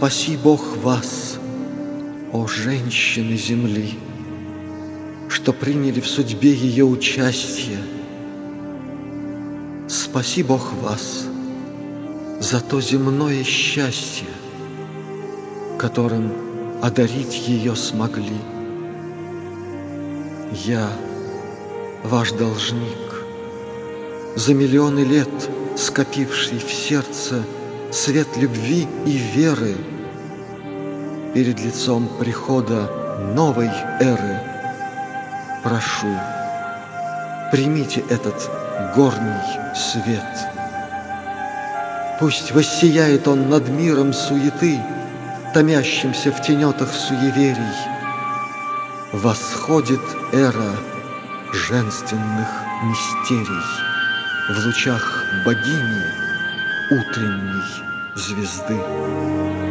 Спаси Бог вас, о женщины земли, Что приняли в судьбе ее участие. Спаси Бог вас за то земное счастье, Которым одарить ее смогли. Я ваш должник, за миллионы лет скопивший в сердце свет любви и веры перед лицом прихода новой эры. Прошу, примите этот горний свет. Пусть воссияет он над миром суеты, томящимся в тенетах суеверий. Восходит эра женственных мистерий в лучах богини утренней звезды.